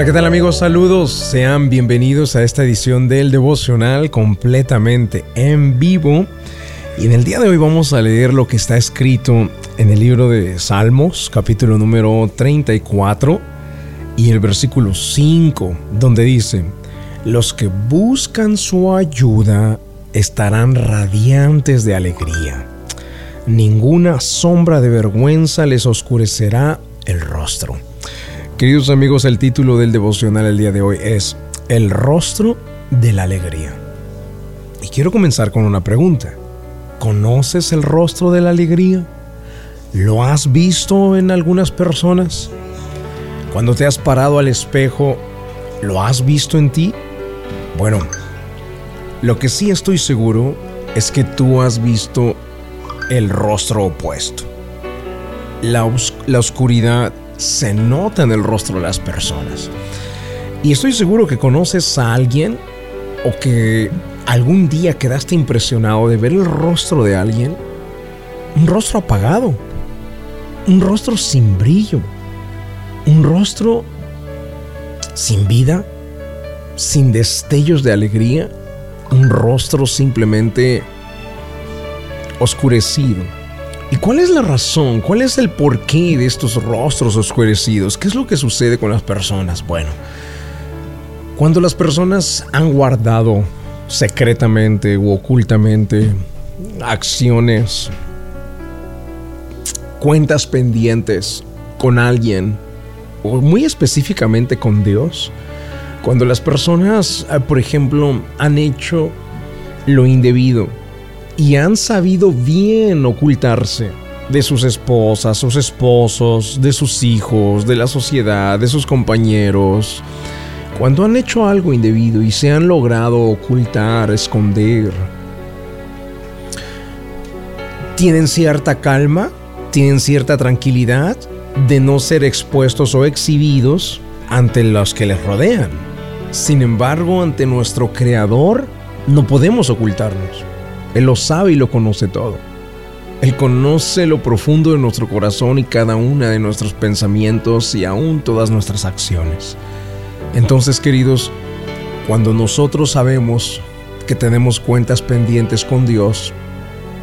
Hola, ¿qué tal amigos? Saludos, sean bienvenidos a esta edición del devocional completamente en vivo. Y en el día de hoy vamos a leer lo que está escrito en el libro de Salmos, capítulo número 34 y el versículo 5, donde dice, los que buscan su ayuda estarán radiantes de alegría. Ninguna sombra de vergüenza les oscurecerá el rostro. Queridos amigos, el título del devocional el día de hoy es El rostro de la alegría. Y quiero comenzar con una pregunta. ¿Conoces el rostro de la alegría? ¿Lo has visto en algunas personas? Cuando te has parado al espejo, ¿lo has visto en ti? Bueno, lo que sí estoy seguro es que tú has visto el rostro opuesto. La, la oscuridad se nota en el rostro de las personas. Y estoy seguro que conoces a alguien o que algún día quedaste impresionado de ver el rostro de alguien. Un rostro apagado. Un rostro sin brillo. Un rostro sin vida. Sin destellos de alegría. Un rostro simplemente oscurecido ¿Y cuál es la razón? ¿Cuál es el porqué de estos rostros oscurecidos? ¿Qué es lo que sucede con las personas? Bueno, cuando las personas han guardado secretamente u ocultamente acciones, cuentas pendientes con alguien, o muy específicamente con Dios, cuando las personas, eh, por ejemplo, han hecho lo indebido, y han sabido bien ocultarse de sus esposas, sus esposos, de sus hijos, de la sociedad, de sus compañeros. Cuando han hecho algo indebido y se han logrado ocultar, esconder, tienen cierta calma, tienen cierta tranquilidad de no ser expuestos o exhibidos ante los que les rodean. Sin embargo, ante nuestro Creador no podemos ocultarnos. Él lo sabe y lo conoce todo. Él conoce lo profundo de nuestro corazón y cada una de nuestros pensamientos y aún todas nuestras acciones. Entonces, queridos, cuando nosotros sabemos que tenemos cuentas pendientes con Dios,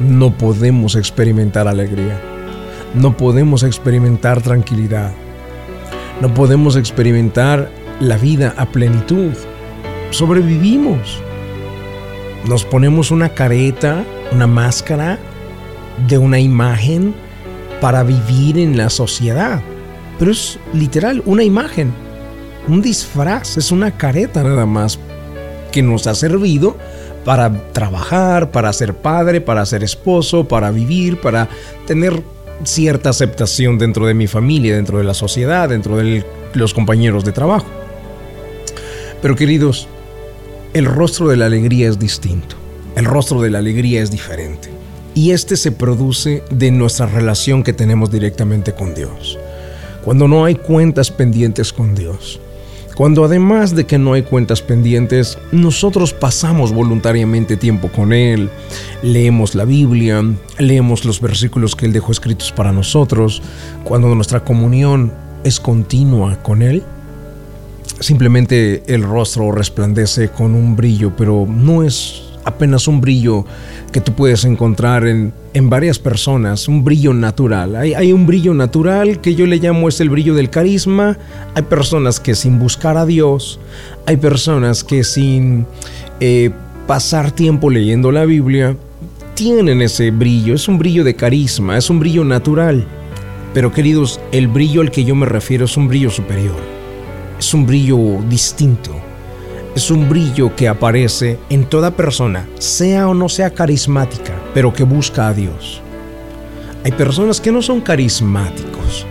no podemos experimentar alegría, no podemos experimentar tranquilidad, no podemos experimentar la vida a plenitud. Sobrevivimos nos ponemos una careta, una máscara de una imagen para vivir en la sociedad. Pero es literal una imagen, un disfraz, es una careta nada más que nos ha servido para trabajar, para ser padre, para ser esposo, para vivir, para tener cierta aceptación dentro de mi familia, dentro de la sociedad, dentro de los compañeros de trabajo. Pero queridos, el rostro de la alegría es distinto. El rostro de la alegría es diferente. Y este se produce de nuestra relación que tenemos directamente con Dios. Cuando no hay cuentas pendientes con Dios. Cuando además de que no hay cuentas pendientes, nosotros pasamos voluntariamente tiempo con Él, leemos la Biblia, leemos los versículos que Él dejó escritos para nosotros, cuando nuestra comunión es continua con Él, simplemente el rostro resplandece con un brillo, pero no es apenas un brillo que tú puedes encontrar en, varias personas, un brillo natural. Hay, hay, un brillo natural que yo le llamo es el brillo del carisma. Hay personas que sin buscar a Dios, hay personas que sin eh, pasar tiempo leyendo la Biblia, tienen ese brillo. Es un brillo de carisma, es un brillo natural. Pero queridos, el brillo al que yo me refiero es un brillo superior es un brillo distinto. Es un brillo que aparece en toda persona, sea o no sea carismática, pero que busca a Dios. Hay personas que no son carismáticos.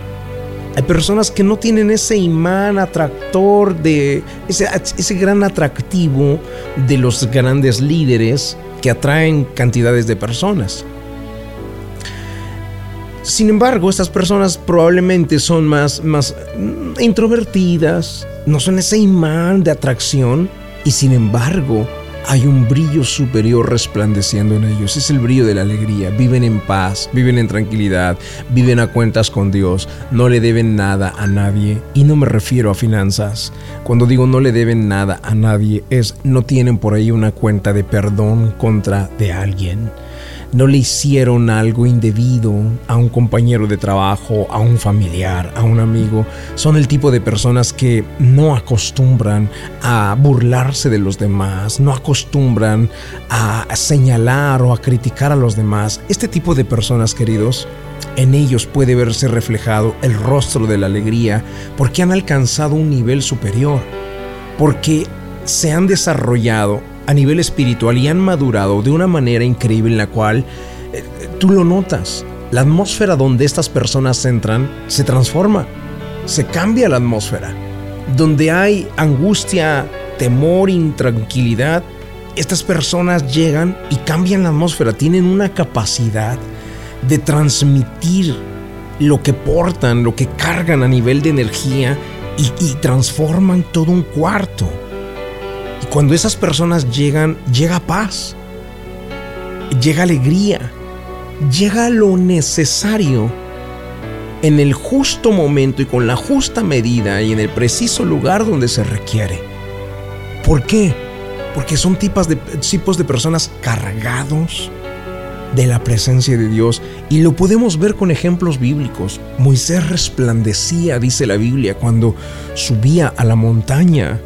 Hay personas que no tienen ese imán atractor de ese, ese gran atractivo de los grandes líderes que atraen cantidades de personas. Sin embargo, estas personas probablemente son más, más introvertidas, no son ese imán de atracción y sin embargo hay un brillo superior resplandeciendo en ellos. Es el brillo de la alegría. Viven en paz, viven en tranquilidad, viven a cuentas con Dios. No le deben nada a nadie. Y no me refiero a finanzas. Cuando digo no le deben nada a nadie es no tienen por ahí una cuenta de perdón contra de alguien no le hicieron algo indebido a un compañero de trabajo, a un familiar, a un amigo. Son el tipo de personas que no acostumbran a burlarse de los demás, no acostumbran a señalar o a criticar a los demás. Este tipo de personas, queridos, en ellos puede verse reflejado el rostro de la alegría porque han alcanzado un nivel superior, porque se han desarrollado a nivel espiritual y han madurado de una manera increíble en la cual eh, tú lo notas. La atmósfera donde estas personas entran se transforma, se cambia la atmósfera. Donde hay angustia, temor, intranquilidad, estas personas llegan y cambian la atmósfera, tienen una capacidad de transmitir lo que portan, lo que cargan a nivel de energía y, y transforman todo un cuarto. Cuando esas personas llegan, llega paz, llega alegría, llega lo necesario en el justo momento y con la justa medida y en el preciso lugar donde se requiere. ¿Por qué? Porque son tipos de personas cargados de la presencia de Dios y lo podemos ver con ejemplos bíblicos. Moisés resplandecía, dice la Biblia, cuando subía a la montaña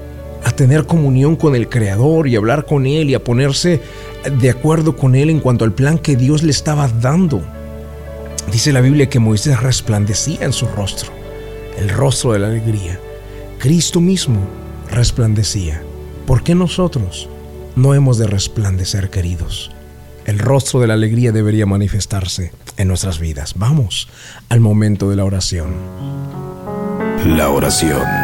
a tener comunión con el Creador y hablar con Él y a ponerse de acuerdo con Él en cuanto al plan que Dios le estaba dando. Dice la Biblia que Moisés resplandecía en su rostro, el rostro de la alegría. Cristo mismo resplandecía. ¿Por qué nosotros no hemos de resplandecer, queridos? El rostro de la alegría debería manifestarse en nuestras vidas. Vamos al momento de la oración. La oración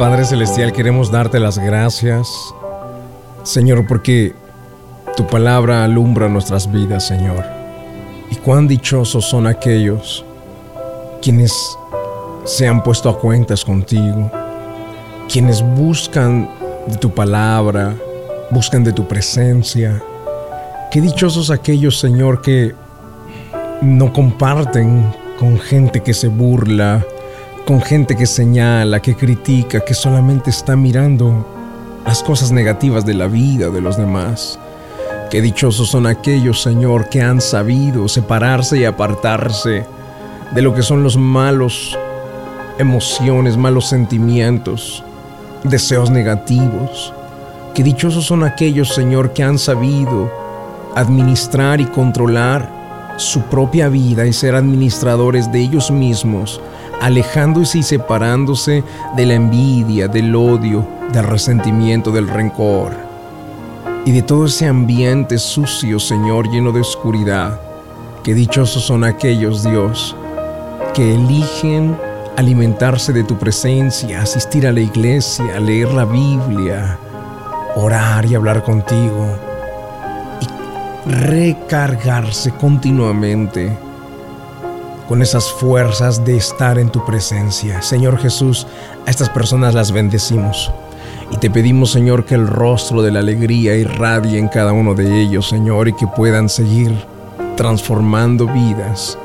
Padre Celestial, queremos darte las gracias, Señor, porque tu palabra alumbra nuestras vidas, Señor. Y cuán dichosos son aquellos quienes se han puesto a cuentas contigo, quienes buscan de tu palabra, buscan de tu presencia. Qué dichosos aquellos, Señor, que no comparten con gente que se burla, con gente que señala, que critica, que solamente está mirando las cosas negativas de la vida de los demás. Qué dichosos son aquellos, Señor, que han sabido separarse y apartarse de lo que son los malos emociones, malos sentimientos, deseos negativos. Qué dichosos son aquellos, Señor, que han sabido administrar y controlar su propia vida y ser administradores de ellos mismos alejándose y separándose de la envidia, del odio, del resentimiento, del rencor y de todo ese ambiente sucio, Señor, lleno de oscuridad. Que dichosos son aquellos, Dios, que eligen alimentarse de tu presencia, asistir a la iglesia, leer la Biblia, orar y hablar contigo y recargarse continuamente con esas fuerzas de estar en tu presencia. Señor Jesús, a estas personas las bendecimos. Y te pedimos, Señor, que el rostro de la alegría irradie en cada uno de ellos, Señor, y que puedan seguir transformando vidas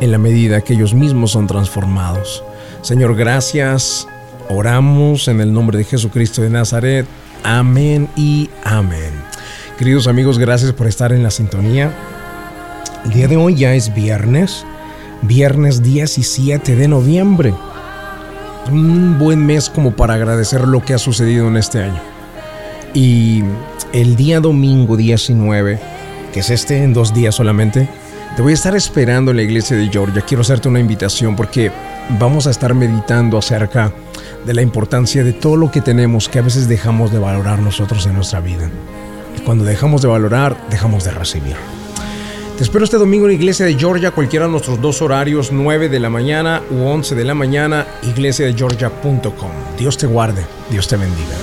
en la medida que ellos mismos son transformados. Señor, gracias. Oramos en el nombre de Jesucristo de Nazaret. Amén y amén. Queridos amigos, gracias por estar en la sintonía. El día de hoy ya es viernes, viernes 17 de noviembre. Un buen mes como para agradecer lo que ha sucedido en este año. Y el día domingo 19, que es este en dos días solamente, te voy a estar esperando en la iglesia de Georgia. Quiero hacerte una invitación porque vamos a estar meditando acerca de la importancia de todo lo que tenemos que a veces dejamos de valorar nosotros en nuestra vida. Y cuando dejamos de valorar, dejamos de recibir. Te espero este domingo en iglesia de Georgia, cualquiera de nuestros dos horarios, 9 de la mañana u 11 de la mañana, iglesiadegeorgia.com. Dios te guarde, Dios te bendiga.